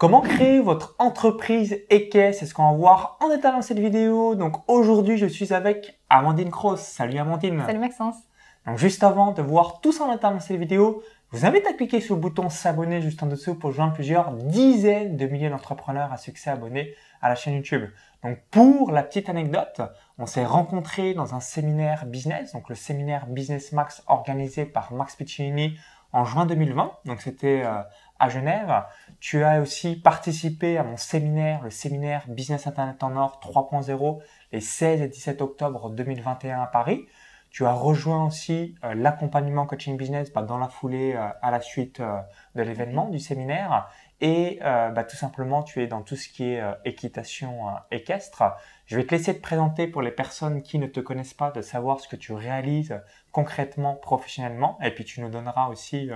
Comment créer votre entreprise EKS C'est ce qu'on va voir en détail dans cette vidéo. Donc aujourd'hui, je suis avec Amandine Cross. Salut Amandine. Salut Maxence. Donc juste avant de voir tout ça en détail dans cette vidéo, je vous invite à cliquer sur le bouton s'abonner juste en dessous pour joindre plusieurs dizaines de milliers d'entrepreneurs à succès abonnés à la chaîne YouTube. Donc pour la petite anecdote, on s'est rencontrés dans un séminaire business, donc le séminaire Business Max organisé par Max Piccinini en juin 2020. Donc c'était euh, à Genève. Tu as aussi participé à mon séminaire, le séminaire Business Internet en Or 3.0, les 16 et 17 octobre 2021 à Paris. Tu as rejoint aussi euh, l'accompagnement coaching business bah, dans la foulée euh, à la suite euh, de l'événement du séminaire et bah, tout simplement tu es dans tout ce qui est équitation équestre. Je vais te laisser te présenter pour les personnes qui ne te connaissent pas, de savoir ce que tu réalises concrètement, professionnellement, et puis tu nous donneras aussi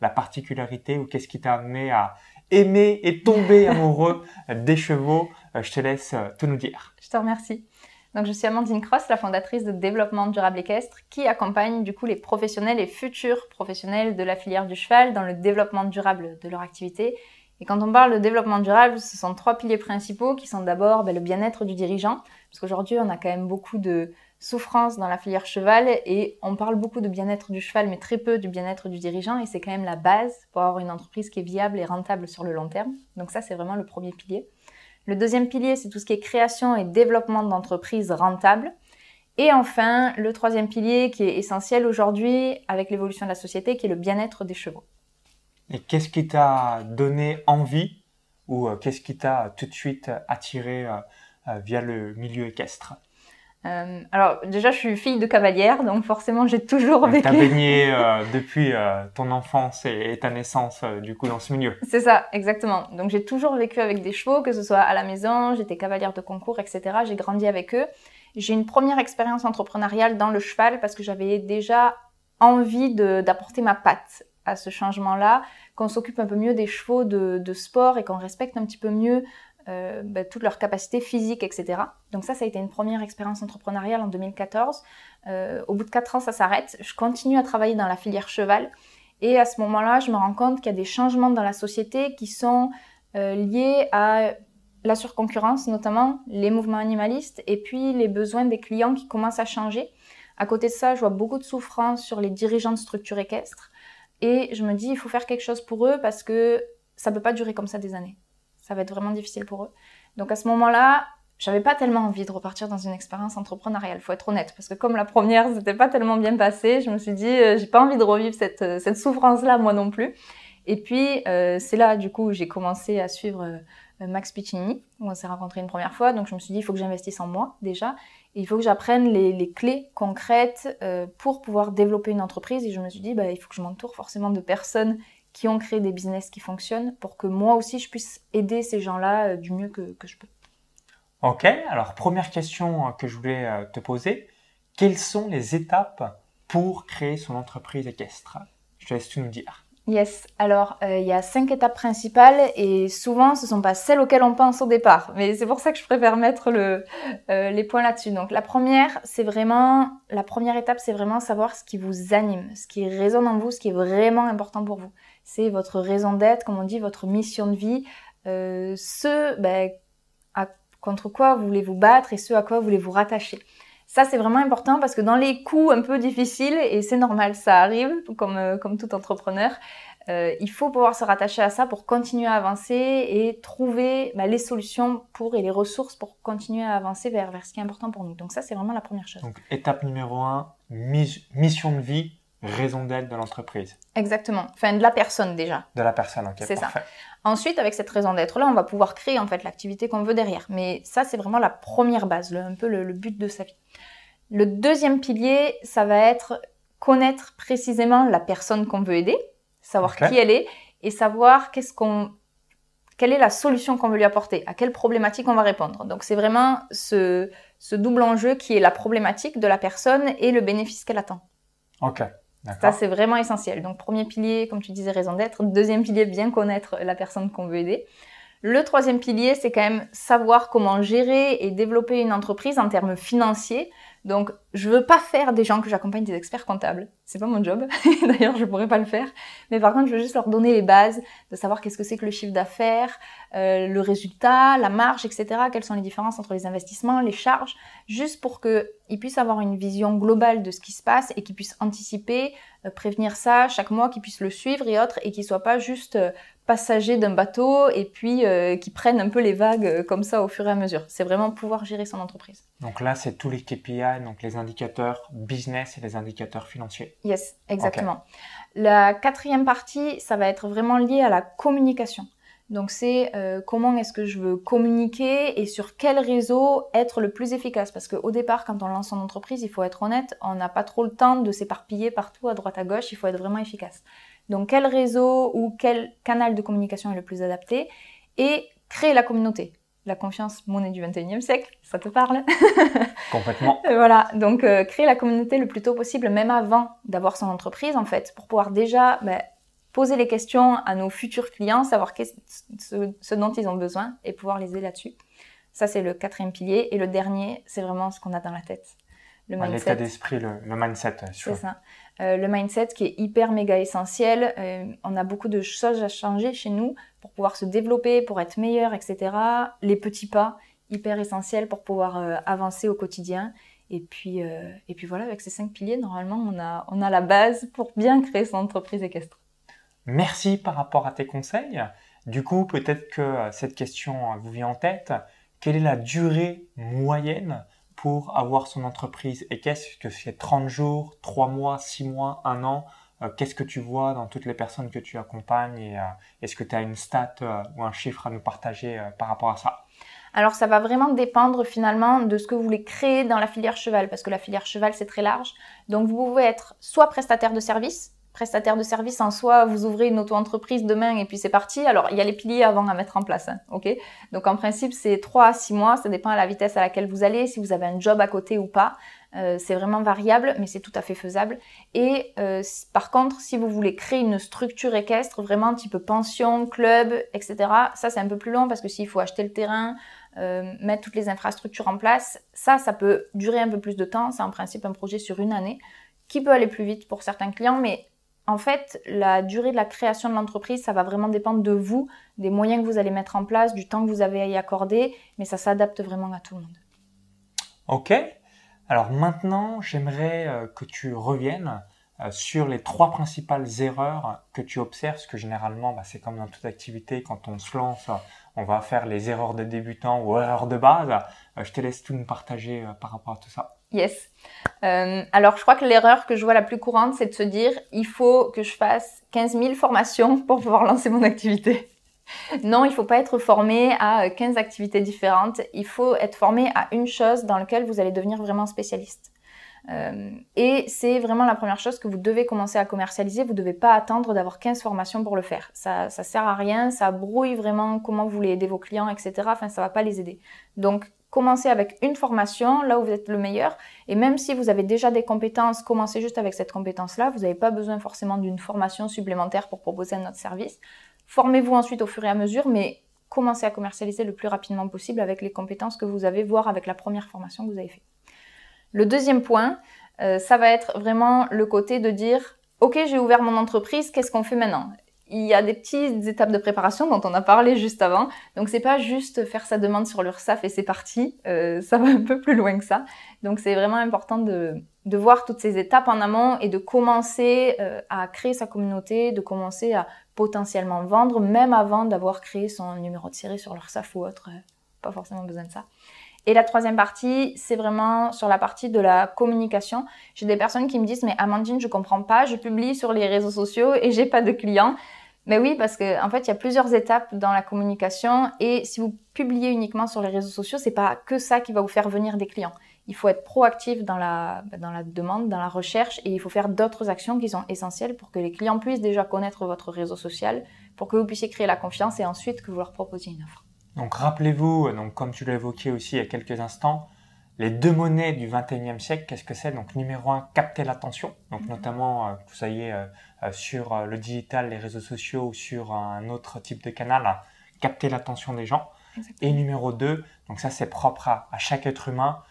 la particularité ou qu'est-ce qui t'a amené à aimer et tomber amoureux des chevaux. je te laisse tout nous dire. Je te remercie. Donc, je suis Amandine Cross, la fondatrice de Développement Durable Équestre, qui accompagne du coup les professionnels et futurs professionnels de la filière du cheval dans le développement durable de leur activité. Et quand on parle de développement durable, ce sont trois piliers principaux qui sont d'abord ben, le bien-être du dirigeant, parce qu'aujourd'hui on a quand même beaucoup de souffrance dans la filière cheval et on parle beaucoup de bien-être du cheval, mais très peu du bien-être du dirigeant, et c'est quand même la base pour avoir une entreprise qui est viable et rentable sur le long terme. Donc ça, c'est vraiment le premier pilier. Le deuxième pilier, c'est tout ce qui est création et développement d'entreprises rentables. Et enfin, le troisième pilier qui est essentiel aujourd'hui avec l'évolution de la société, qui est le bien-être des chevaux. Et qu'est-ce qui t'a donné envie ou euh, qu'est-ce qui t'a tout de suite attiré euh, euh, via le milieu équestre? Euh, alors déjà, je suis fille de cavalière, donc forcément, j'ai toujours vécu. T'as baigné euh, depuis euh, ton enfance et, ta naissance, du coup, dans ce milieu. C'est ça, exactement. Donc j'ai toujours vécu avec des chevaux, que ce soit à la maison, j'étais cavalière de concours, etc. J'ai grandi avec eux. J'ai une première expérience entrepreneuriale dans le cheval parce que j'avais déjà envie d'apporter ma patte à ce changement-là, qu'on s'occupe un peu mieux des chevaux de, de sport et qu'on respecte un petit peu mieux euh, bah, toutes leurs capacités physiques, etc. Donc ça, ça a été une première expérience entrepreneuriale en 2014. Euh, au bout de 4 ans, ça s'arrête. Je continue à travailler dans la filière cheval. Et à ce moment-là, je me rends compte qu'il y a des changements dans la société qui sont euh, liés à la surconcurrence, notamment les mouvements animalistes, et puis les besoins des clients qui commencent à changer. À côté de ça, je vois beaucoup de souffrance sur les dirigeants de structures équestres. Et je me dis, il faut faire quelque chose pour eux parce que ça ne peut pas durer comme ça des années ça va être vraiment difficile pour eux. Donc à ce moment-là, j'avais pas tellement envie de repartir dans une expérience entrepreneuriale, faut être honnête, parce que comme la première, c'était pas tellement bien passé, je me suis dit, euh, j'ai pas envie de revivre cette, euh, souffrance-là, moi non plus. Et puis, euh, c'est là, du coup, j'ai commencé à suivre Max Piccinini, où on s'est rencontrés une première fois, donc je me suis dit, il faut que j'investisse en moi, déjà, il faut que j'apprenne les, les, clés concrètes pour pouvoir développer une entreprise, et je me suis dit, bah, il faut que je m'entoure forcément de personnes qui ont créé des business qui fonctionnent pour que moi aussi je puisse aider ces gens-là euh, du mieux que, je peux. Ok, alors première question euh, que je voulais euh, te poser, quelles sont les étapes pour créer son entreprise équestre? Je te laisse tout nous dire. Yes, alors il y a cinq étapes principales et souvent ce ne sont pas celles auxquelles on pense au départ, mais c'est pour ça que je préfère mettre le, les points là-dessus. Donc la première, c'est vraiment, la première étape, c'est vraiment savoir ce qui vous anime, ce qui résonne en vous, ce qui est vraiment important pour vous c'est votre raison d'être, comme on dit, votre mission de vie, euh, ce ben, contre quoi voulez-vous battre et ce à quoi voulez-vous rattacher. Ça, c'est vraiment important parce que dans les coups un peu difficiles, et c'est normal, ça arrive, comme, euh, comme tout entrepreneur, euh, il faut pouvoir se rattacher à ça pour continuer à avancer et trouver ben, les solutions pour et les ressources pour continuer à avancer vers, vers ce qui est important pour nous. Donc ça, c'est vraiment la première chose. Donc étape numéro un, mission de vie, raison d'être de l'entreprise. Exactement. Enfin, de la personne déjà. De la personne, ok. C'est ça. Ensuite, avec cette raison d'être-là, on va pouvoir créer en fait l'activité qu'on veut derrière. Mais ça, c'est vraiment la première base, un peu le, but de sa vie. Le deuxième pilier, ça va être connaître précisément la personne qu'on veut aider, savoir qui elle est et savoir qu'est-ce qu'on, quelle est la solution qu'on veut lui apporter, à quelle problématique on va répondre. Donc c'est vraiment ce, ce double enjeu qui est la problématique de la personne et le bénéfice qu'elle attend. Ok. Ça, c'est vraiment essentiel. Donc, premier pilier, comme tu disais, raison d'être. Deuxième pilier, bien connaître la personne qu'on veut aider. Le troisième pilier, c'est quand même savoir comment gérer et développer une entreprise en termes financiers Donc, je veux pas faire des gens que j'accompagne des experts comptables. C'est pas mon job. D'ailleurs, je pourrais pas le faire. Mais par contre, je veux juste leur donner les bases de savoir qu'est-ce que c'est que le chiffre d'affaires, euh, le résultat, la marge, etc. Quelles sont les différences entre les investissements, les charges, juste pour qu'ils puissent avoir une vision globale de ce qui se passe et qu'ils puissent anticiper, euh, prévenir ça chaque mois, qu'ils puissent le suivre et autres, et qu'ils soient pas juste euh, passagers d'un bateau et puis euh, qui prennent un peu les vagues euh, comme ça au fur et à mesure. C'est vraiment pouvoir gérer son entreprise. Donc là, c'est tous les KPI, donc les indicateurs business et les indicateurs financiers. Yes, exactement. La quatrième partie, ça va être vraiment lié à la communication. Donc c'est euh, comment est-ce que je veux communiquer et sur quel réseau être le plus efficace? Parce qu'au départ, quand on lance son entreprise, il faut être honnête, on n'a pas trop le temps de s'éparpiller partout à droite à gauche, il faut être vraiment efficace. Donc quel réseau ou quel canal de communication est le plus adapté et créer la communauté. La confiance, monnaie du 21e siècle, ça te parle Complètement. Voilà, donc euh, créer la communauté le plus tôt possible, même avant d'avoir son entreprise en fait, pour pouvoir déjà ben, poser les questions à nos futurs clients, savoir ce, ce dont ils ont besoin et pouvoir les aider là-dessus. Ça, c'est le quatrième pilier. Et le dernier, c'est vraiment ce qu'on a dans la tête. Le mindset. L'état d'esprit, le, le, mindset. C'est ça. Euh, le mindset qui est hyper méga essentiel. Euh, on a beaucoup de choses à changer chez nous pour pouvoir se développer, pour être meilleur, etc. Les petits pas, hyper essentiels pour pouvoir euh, avancer au quotidien. Et puis, et puis voilà, avec ces cinq piliers, normalement, on a, on a la base pour bien créer son entreprise équestre. Merci par rapport à tes conseils. Du coup, peut-être que cette question vous vient en tête. Quelle est la durée moyenne pour avoir son entreprise Et qu'est-ce que c'est 30 jours, 3 mois, 6 mois, 1 an euh, Qu'est-ce que tu vois dans toutes les personnes que tu accompagnes Et euh, est-ce que tu as une stat euh, ou un chiffre à nous partager par rapport à ça? Alors ça va vraiment dépendre finalement de ce que vous voulez créer dans la filière cheval, parce que la filière cheval c'est très large. Donc vous pouvez être soit prestataire de service, prestataire de service en soi, vous ouvrez une auto-entreprise demain et puis c'est parti. Alors, il y a les piliers avant à mettre en place, hein, ok? Donc, en principe, c'est 3 à 6 mois, ça dépend à la vitesse à laquelle vous allez, si vous avez un job à côté ou pas. Euh, c'est vraiment variable, mais c'est tout à fait faisable. Et euh, par contre, si vous voulez créer une structure équestre, vraiment type pension, club, etc., ça c'est un peu plus long parce que s'il faut acheter le terrain, euh, mettre toutes les infrastructures en place, ça, ça peut durer un peu plus de temps. C'est en principe un projet sur une année qui peut aller plus vite pour certains clients, mais en fait, la durée de la création de l'entreprise, ça va vraiment dépendre de vous, des moyens que vous allez mettre en place, du temps que vous avez à y accorder, mais ça s'adapte vraiment à tout le monde. Ok. Alors maintenant, j'aimerais euh, que tu reviennes euh, sur les trois principales erreurs que tu observes, parce que généralement, bah, c'est comme dans toute activité, quand on se lance, on va faire les erreurs de débutant ou erreurs de base. Euh, je te laisse tout nous partager par rapport à tout ça. Yes. Euh, alors, je crois que l'erreur que je vois la plus courante, c'est de se dire, il faut que je fasse 15 000 formations pour pouvoir lancer mon activité. Non, il faut pas être formé à 15 activités différentes. Il faut être formé à une chose dans laquelle vous allez devenir vraiment spécialiste. Euh, et c'est vraiment la première chose que vous devez commencer à commercialiser. Vous ne devez pas attendre d'avoir 15 formations pour le faire. Ça, ça sert à rien, ça brouille vraiment comment vous voulez aider vos clients, etc. Enfin, ça va pas les aider. Donc, commencez avec une formation, là où vous êtes le meilleur. Et même si vous avez déjà des compétences, commencez juste avec cette compétence-là. Vous n'avez pas besoin forcément d'une formation supplémentaire pour proposer un autre service. Formez-vous ensuite au fur et à mesure, mais commencez à commercialiser le plus rapidement possible avec les compétences que vous avez, voire avec la première formation que vous avez faite. Le deuxième point, euh, ça va être vraiment le côté de dire, OK, j'ai ouvert mon entreprise, qu'est-ce qu'on fait maintenant? Il y a des petites étapes de préparation dont on a parlé juste avant. Donc c'est pas juste faire sa demande sur l'URSSAF et c'est parti. Euh, ça va un peu plus loin que ça. Donc c'est vraiment important de, voir toutes ces étapes en amont et de commencer euh, à créer sa communauté, de commencer à potentiellement vendre, même avant d'avoir créé son numéro de série sur l'URSSAF ou autre. Euh, pas forcément besoin de ça. Et la troisième partie, c'est vraiment sur la partie de la communication. J'ai des personnes qui me disent mais Amandine, je comprends pas, je publie sur les réseaux sociaux et j'ai pas de clients. Mais oui, parce qu'en en fait, il y a plusieurs étapes dans la communication et si vous publiez uniquement sur les réseaux sociaux, c'est pas que ça qui va vous faire venir des clients. Il faut être proactif dans la, dans la demande, dans la recherche et il faut faire d'autres actions qui sont essentielles pour que les clients puissent déjà connaître votre réseau social, pour que vous puissiez créer la confiance et ensuite que vous leur proposiez une offre. Donc rappelez-vous, donc comme tu l'as évoqué aussi il y a quelques instants, les deux monnaies du 21e siècle, qu'est-ce que c'est? Donc numéro un, capter l'attention. Donc mhm. notamment, euh, vous soyez euh, euh, sur le digital, les réseaux sociaux ou sur un autre type de canal, hein, capter l'attention des gens. Et numéro deux, donc ça c'est propre à, chaque être humain,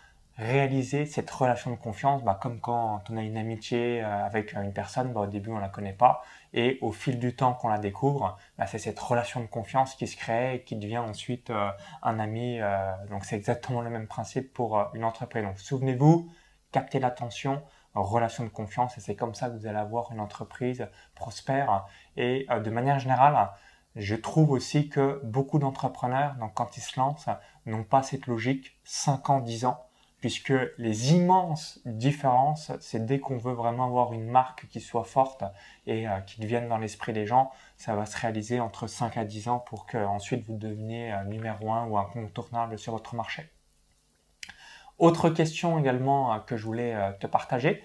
réaliser cette relation de confiance, bah, comme quand on a une amitié euh, avec une personne, bah, au début on la connaît pas, et au fil du temps qu'on la découvre, bah, c'est cette relation de confiance qui se crée et qui devient ensuite euh, un ami. Euh, donc c'est exactement le même principe pour une entreprise. Donc souvenez-vous, captez l'attention, relation de confiance, et c'est comme ça que vous allez avoir une entreprise prospère. Et de manière générale, je trouve aussi que beaucoup d'entrepreneurs, donc quand ils se lancent, n'ont pas cette logique 5 ans, 10 ans puisque les immenses différences, c'est dès qu'on veut vraiment avoir une marque qui soit forte et euh, qui devienne dans l'esprit des gens, ça va se réaliser entre 5 à 10 ans pour que ensuite vous deveniez euh, numéro 1 ou incontournable sur votre marché. Autre question également euh, que je voulais te partager,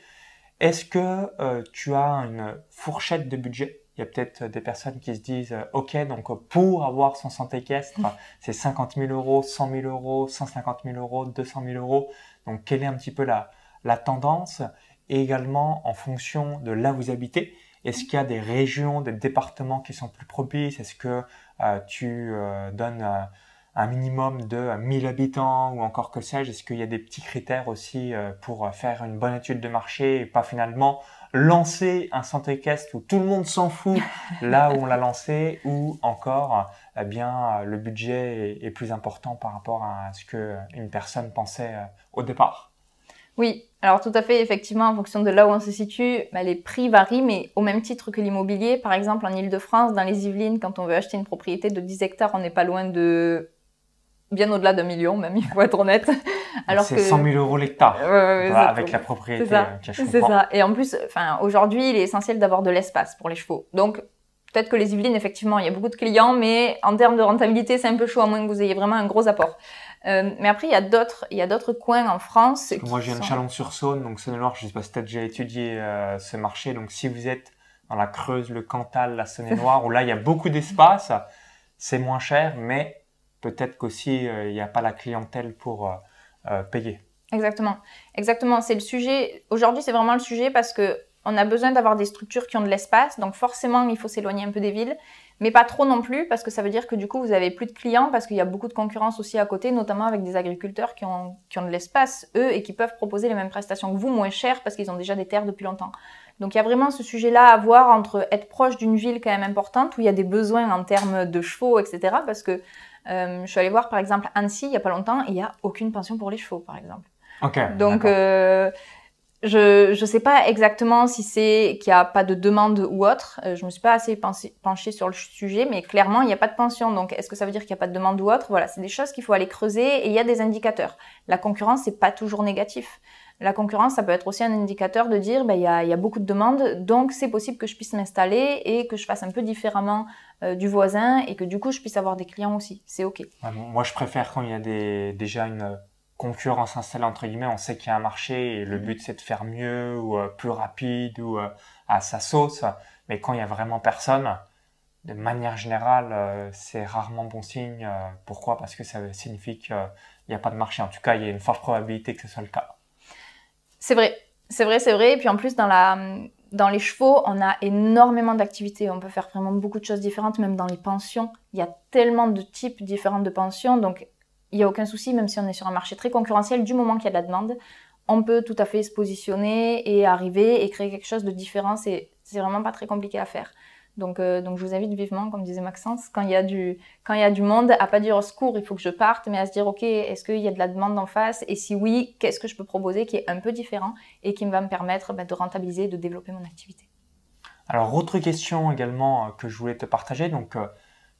est-ce que tu as une fourchette de budget? Il y a peut-être des personnes qui se disent OK, donc pour avoir son santé équestre, c'est 50 000 euros, 100 000 euros, 150 000 euros, 200 000 euros. Donc, quelle est un petit peu la, la tendance? Et également, en fonction de là où vous habitez, est-ce qu'il y a des régions, des départements qui sont plus propices? Est-ce que euh, tu euh, donnes euh, un minimum de 1000 habitants ou encore que sais-je? Est-ce qu'il y a des petits critères aussi pour faire une bonne étude de marché et pas finalement lancer un équestre où tout le monde s'en fout là où on l'a lancé ou encore eh bien le budget est, plus important par rapport à ce que une personne pensait euh, au départ. Oui, alors tout à fait, effectivement, en fonction de là où on se situe, bah, les prix varient, mais au même titre que l'immobilier, par exemple en Ile-de-France, dans les Yvelines, quand on veut acheter une propriété de 10 hectares, on n'est pas loin de bien au-delà d'un million, même, il faut être honnête. Alors c'est 100 000 euros l'hectare avec la propriété. C'est ça. C'est ça. Et en plus, enfin, aujourd'hui, il est essentiel d'avoir de l'espace pour les chevaux. Donc, peut-être que les Yvelines, effectivement, il y a beaucoup de clients, mais en termes de rentabilité, c'est un peu chaud à moins que vous ayez vraiment un gros apport. Euh, mais après, il y a d'autres, il y a d'autres coins en France. moi, j'ai viens de Chalon-sur-Saône, donc Saône-et-Loire. Je sais pas si tu as déjà étudié euh, ce marché. Donc, si vous êtes dans la Creuse, le Cantal, la Saône-et-Loire, où là, il y a beaucoup d'espace, c'est moins cher, mais peut-être qu'aussi, euh, il n'y a pas la clientèle pour euh, payer. Exactement. Exactement. C'est le sujet. Aujourd'hui, c'est vraiment le sujet parce que on a besoin d'avoir des structures qui ont de l'espace. Donc, forcément, il faut s'éloigner un peu des villes. Mais pas trop non plus parce que ça veut dire que du coup, vous avez plus de clients parce qu'il y a beaucoup de concurrence aussi à côté, notamment avec des agriculteurs qui ont, qui ont de l'espace, eux, et qui peuvent proposer les mêmes prestations que vous, moins cher parce qu'ils ont déjà des terres depuis longtemps. Donc, il y a vraiment ce sujet-là à voir entre être proche d'une ville quand même importante où il y a des besoins en termes de chevaux, etc. Parce que euh, je suis allée voir par exemple Annecy il y a pas longtemps et il y a aucune pension pour les chevaux par exemple. Donc euh, je je sais pas exactement si c'est qu'il y a pas de demande ou autre. Euh, je me suis pas assez penchée sur le sujet, mais clairement il n'y a pas de pension. Donc est-ce que ça veut dire qu'il n'y a pas de demande ou autre? Voilà, c'est des choses qu'il faut aller creuser et il y a des indicateurs. La concurrence c'est pas toujours négatif. La concurrence, ça peut être aussi un indicateur de dire, ben, il y, a, y a beaucoup de demandes, donc c'est possible que je puisse m'installer et que je fasse un peu différemment euh, du voisin et que du coup, je puisse avoir des clients aussi. C'est OK. moi, je préfère quand il y a des, déjà une concurrence installée, entre guillemets, on sait qu'il y a un marché et le but, c'est de faire mieux ou euh, plus rapide ou euh, à sa sauce. Mais quand il y a vraiment personne, de manière générale, c'est rarement bon signe. pourquoi? Parce que ça signifie qu'il n'y a pas de marché. En tout cas, il y a une forte probabilité que ce soit le cas. C'est vrai, c'est vrai, c'est vrai. Et puis en plus, dans, la, dans les chevaux, on a énormément d'activités. On peut faire vraiment beaucoup de choses différentes, même dans les pensions. Il y a tellement de types différents de pensions. Donc, il n'y a aucun souci, même si on est sur un marché très concurrentiel, du moment qu'il y a de la demande, on peut tout à fait se positionner et arriver et créer quelque chose de différent. C'est vraiment pas très compliqué à faire. Donc, euh, donc je vous invite vivement, comme disait Maxence, quand il y a du, quand il y a du monde, à pas dire au secours, il faut que je parte, mais à se dire, ok, est-ce qu'il y a de la demande en face? Et si oui, qu'est-ce que je peux proposer qui est un peu différent et qui va me permettre bah, de rentabiliser de développer mon activité? Alors, autre question également euh, que je voulais te partager. Donc, euh,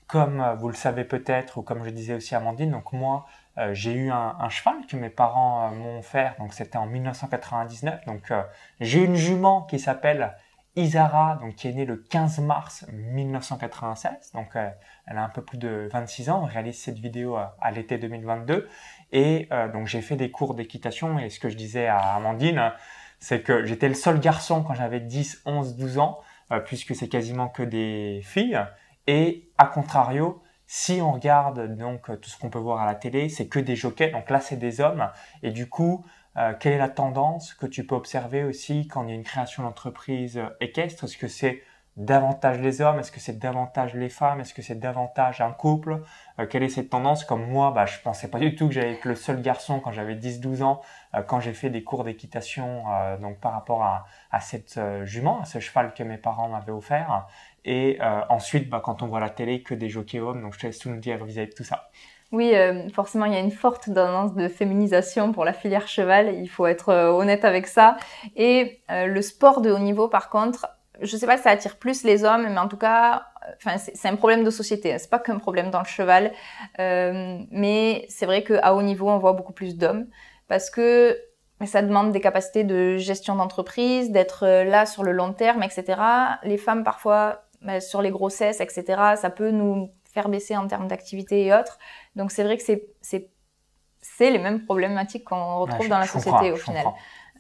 comme vous le savez peut-être, ou comme je disais aussi à Amandine, donc moi, j'ai eu un, un, cheval que mes parents m'ont offert. Donc, c'était en 1999. Donc, j'ai une jument qui s'appelle Isara, donc qui est née le 15 mars 1996, donc euh, elle a un peu plus de 26 ans. On réalise cette vidéo à, l'été 2022 et euh, donc j'ai fait des cours d'équitation. Et ce que je disais à Amandine, c'est que j'étais le seul garçon quand j'avais 10, 11, 12 ans, euh, puisque c'est quasiment que des filles. Et à contrario, si on regarde donc tout ce qu'on peut voir à la télé, c'est que des jockeys, donc là c'est des hommes. Et du coup euh, quelle est la tendance que tu peux observer aussi quand il y a une création d'entreprise euh, équestre? Est-ce que c'est davantage les hommes? Est-ce que c'est davantage les femmes? Est-ce que c'est davantage un couple? Euh, Quelle est cette tendance? Comme moi, bah, je pensais pas du tout que j'allais être le seul garçon quand j'avais 10-12 ans, euh, quand j'ai fait des cours d'équitation, euh, donc par rapport à, à cette jument, à ce cheval que mes parents m'avaient offert. Et ensuite, bah, quand on voit la télé, que des jockeys hommes. Donc je te laisse tout nous dire vis-à-vis de tout ça. Oui, forcément, il y a une forte tendance de féminisation pour la filière cheval. Il faut être honnête avec ça. Et le sport de haut niveau, par contre, je sais pas si ça attire plus les hommes, mais en tout cas, enfin, c'est un problème de société. Hein. C'est pas qu'un problème dans le cheval, euh, mais c'est vrai qu'à haut niveau, on voit beaucoup plus d'hommes parce que ça demande des capacités de gestion d'entreprise, d'être euh, là sur le long terme, etc. Les femmes, parfois, bah, sur les grossesses, etc., ça peut nous faire baisser en termes d'activité et autres. Donc c'est vrai que c'est c'est les mêmes problématiques qu'on retrouve dans la société au final.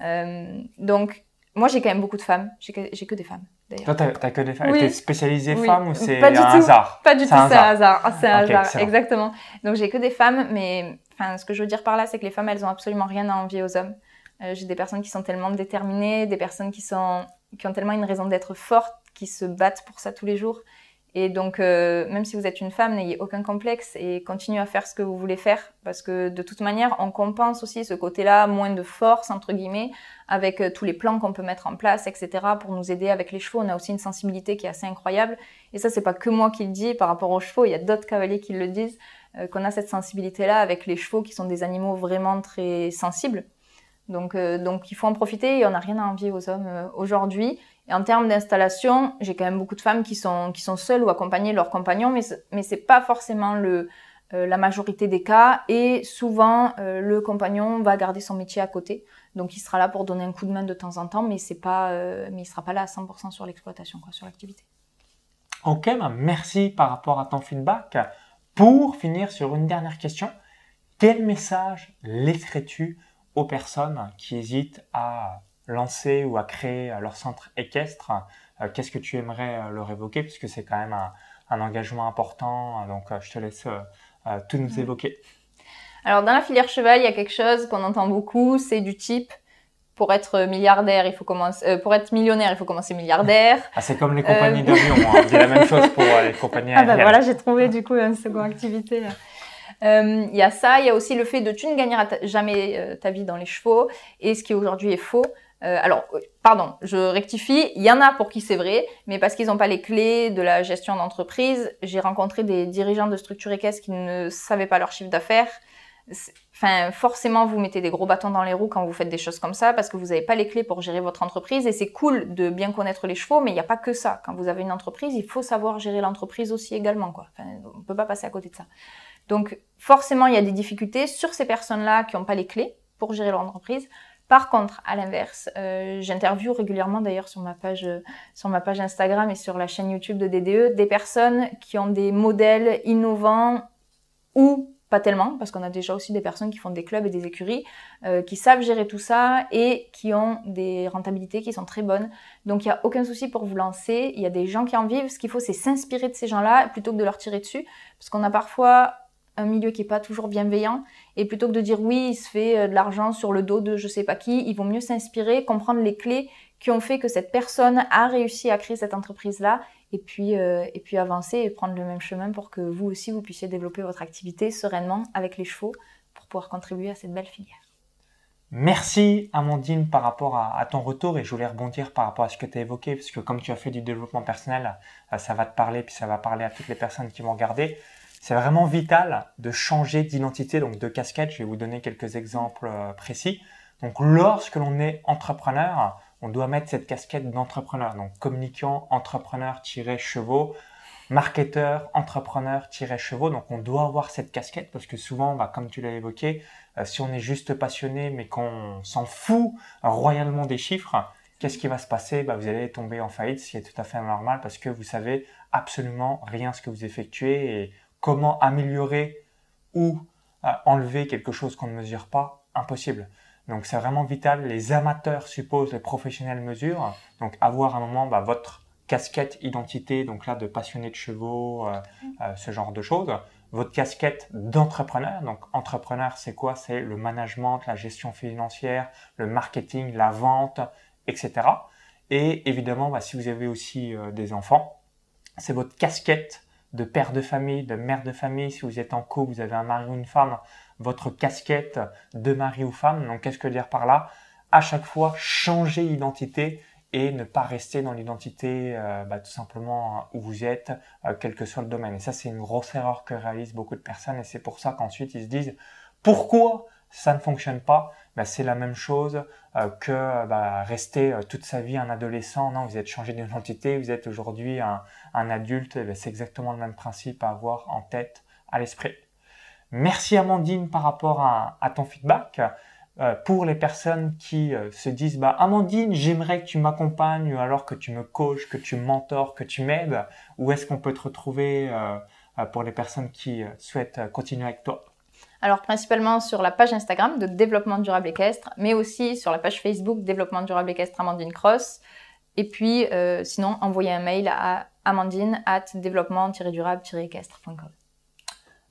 Euh, donc moi, j'ai quand même beaucoup de femmes. J'ai que, que, des femmes, d'ailleurs. Toi, t'as que des femmes. Oui. T'es spécialisée femme ou c'est un hasard? Pas du tout, c'est un hasard. Ah, c'est un hasard, exactement. Donc, j'ai que des femmes, mais enfin, ce que je veux dire par là, c'est que les femmes, elles ont absolument rien à envier aux hommes. Euh, j'ai des personnes qui sont tellement déterminées, des personnes qui sont qui ont tellement une raison d'être forte, qui se battent pour ça tous les jours. Et donc, euh, même si vous êtes une femme, n'ayez aucun complexe et continuez à faire ce que vous voulez faire. Parce que de toute manière, on compense aussi ce côté-là, moins de force, entre guillemets, avec euh, tous les plans qu'on peut mettre en place, etc. pour nous aider avec les chevaux. On a aussi une sensibilité qui est assez incroyable. Et ça, c'est pas que moi qui le dis par rapport aux chevaux. Il y a d'autres cavaliers qui le disent, euh, qu'on a cette sensibilité-là avec les chevaux qui sont des animaux vraiment très sensibles. Donc, donc il faut en profiter et on n'a rien à envier aux hommes aujourd'hui. Et en termes d'installation, j'ai quand même beaucoup de femmes qui sont, qui sont seules ou accompagnées de leurs compagnons, mais, mais c'est pas forcément le, euh, la majorité des cas. Et souvent, euh, le compagnon va garder son métier à côté. Donc, il sera là pour donner un coup de main de temps en temps, mais c'est pas, euh, mais il sera pas là à 100% sur l'exploitation, quoi, sur l'activité. Ok, bah, merci par rapport à ton feedback. Pour finir sur une dernière question, quel message laisserais-tu aux personnes qui hésitent à lancer ou à créer euh, leur centre équestre, euh, qu'est-ce que tu aimerais euh, leur évoquer? Puisque c'est quand même un, engagement important. Donc, je te laisse tout nous évoquer. Alors, dans la filière cheval, il y a quelque chose qu'on entend beaucoup, c'est du type pour être milliardaire, il faut commencer, pour être millionnaire, il faut commencer milliardaire. Ah, c'est comme les compagnies d'avion, hein. on dit la même chose pour les compagnies aériennes. Ah ben voilà, j'ai trouvé du coup une seconde activité. Il y a ça, il y a aussi le fait de tu ne gagneras jamais ta vie dans les chevaux, et ce qui aujourd'hui est faux. Euh, alors, euh, pardon, je rectifie, il y en a pour qui c'est vrai, mais parce qu'ils n'ont pas les clés de la gestion d'entreprise, j'ai rencontré des dirigeants de structures équestres qui ne savaient pas leur chiffre d'affaires. Forcément, vous mettez des gros bâtons dans les roues quand vous faites des choses comme ça, parce que vous n'avez pas les clés pour gérer votre entreprise. Et c'est cool de bien connaître les chevaux, mais il n'y a pas que ça. Quand vous avez une entreprise, il faut savoir gérer l'entreprise aussi également. On ne peut pas passer à côté de ça. Donc, forcément, il y a des difficultés sur ces personnes-là qui n'ont pas les clés pour gérer leur entreprise. Par contre, à l'inverse, euh, j'interviewe régulièrement d'ailleurs sur ma page sur ma page Instagram et sur la chaîne YouTube de DDE des personnes qui ont des modèles innovants ou pas tellement, parce qu'on a déjà aussi des personnes qui font des clubs et des écuries, euh, qui savent gérer tout ça et qui ont des rentabilités qui sont très bonnes. Donc il n'y a aucun souci pour vous lancer. Il y a des gens qui en vivent. Ce qu'il faut, c'est s'inspirer de ces gens-là plutôt que de leur tirer dessus, parce qu'on a parfois un milieu qui est pas toujours bienveillant. Et plutôt que de dire oui, il se fait euh, de l'argent sur le dos de je sais pas qui, il vaut mieux s'inspirer, comprendre les clés qui ont fait que cette personne a réussi à créer cette entreprise-là, et puis euh, et puis avancer et prendre le même chemin pour que vous aussi vous puissiez développer votre activité sereinement avec les chevaux pour pouvoir contribuer à cette belle filière. Merci Amandine par rapport à, ton retour et je voulais rebondir par rapport à ce que tu as évoqué parce que comme tu as fait du développement personnel, euh, ça va te parler puis ça va parler à toutes les personnes qui vont regarder. C'est vraiment vital de changer d'identité, donc de casquette. Je vais vous donner quelques exemples euh, précis. Donc, lorsque l'on est entrepreneur, on doit mettre cette casquette d'entrepreneur. Donc, communicant, entrepreneur-chevaux, marketeur, entrepreneur-chevaux. Donc, on doit avoir cette casquette parce que souvent, bah, comme tu l'as évoqué, euh, si on est juste passionné mais qu'on s'en fout royalement des chiffres, qu'est-ce qui va se passer? Bah, Vous allez tomber en faillite, ce qui est tout à fait normal parce que vous savez absolument rien ce que vous effectuez et Comment améliorer ou euh, enlever quelque chose qu'on ne mesure pas Impossible. Donc c'est vraiment vital. Les amateurs supposent les professionnels mesurent. Donc avoir un moment bah, votre casquette identité, donc là de passionné de chevaux, euh, euh, ce genre de choses. Votre casquette d'entrepreneur. Donc entrepreneur, c'est quoi? C'est le management, la gestion financière, le marketing, la vente, etc. Et évidemment, bah, si vous avez aussi des enfants, c'est votre casquette de père de famille, de mère de famille. Si vous êtes en couple, vous avez un mari ou une femme, votre casquette de mari ou femme. Donc, qu'est-ce que dire par là? À chaque fois, changer d'identité et ne pas rester dans l'identité euh, bah, tout simplement où vous êtes, euh, quel que soit le domaine. Et ça, c'est une grosse erreur que réalisent beaucoup de personnes et c'est pour ça qu'ensuite ils se disent pourquoi ça ne fonctionne pas bah, C'est la même chose euh, que bah, rester toute sa vie un adolescent. Non, vous êtes changé d'identité, vous êtes aujourd'hui un, adulte. C'est exactement le même principe à avoir en tête, à l'esprit. Merci Amandine par rapport à ton feedback. Euh, pour les personnes qui euh, se disent bah Amandine, j'aimerais que tu m'accompagnes ou alors que tu me coaches, que tu mentors, que tu m'aides, où est-ce qu'on peut te retrouver euh, pour les personnes qui souhaitent continuer avec toi? Alors principalement sur la page Instagram de développement durable équestre, mais aussi sur la page Facebook développement durable équestre Amandine Cross. Et puis sinon envoyez un mail à amandine at développement-durable-équestre.com.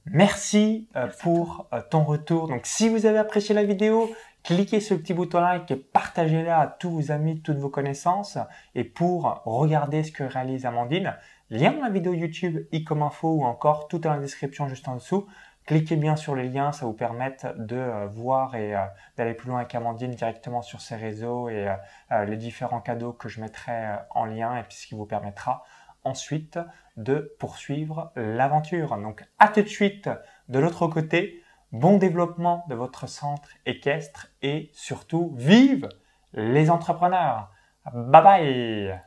Merci, euh, pour euh, ton retour. Donc si vous avez apprécié la vidéo, cliquez sur le petit bouton like et partagez-la à tous vos amis, toutes vos connaissances. Et pour regarder ce que réalise Amandine, lien dans la vidéo YouTube, i comme info ou encore tout dans la description juste en dessous. Cliquez bien sur les liens, ça vous permet de euh, voir et d'aller plus loin avec Amandine directement sur ses réseaux et les différents cadeaux que je mettrai en lien et puis ce qui vous permettra ensuite de poursuivre l'aventure. Donc à tout de suite de l'autre côté, bon développement de votre centre équestre et surtout vive les entrepreneurs. Bye bye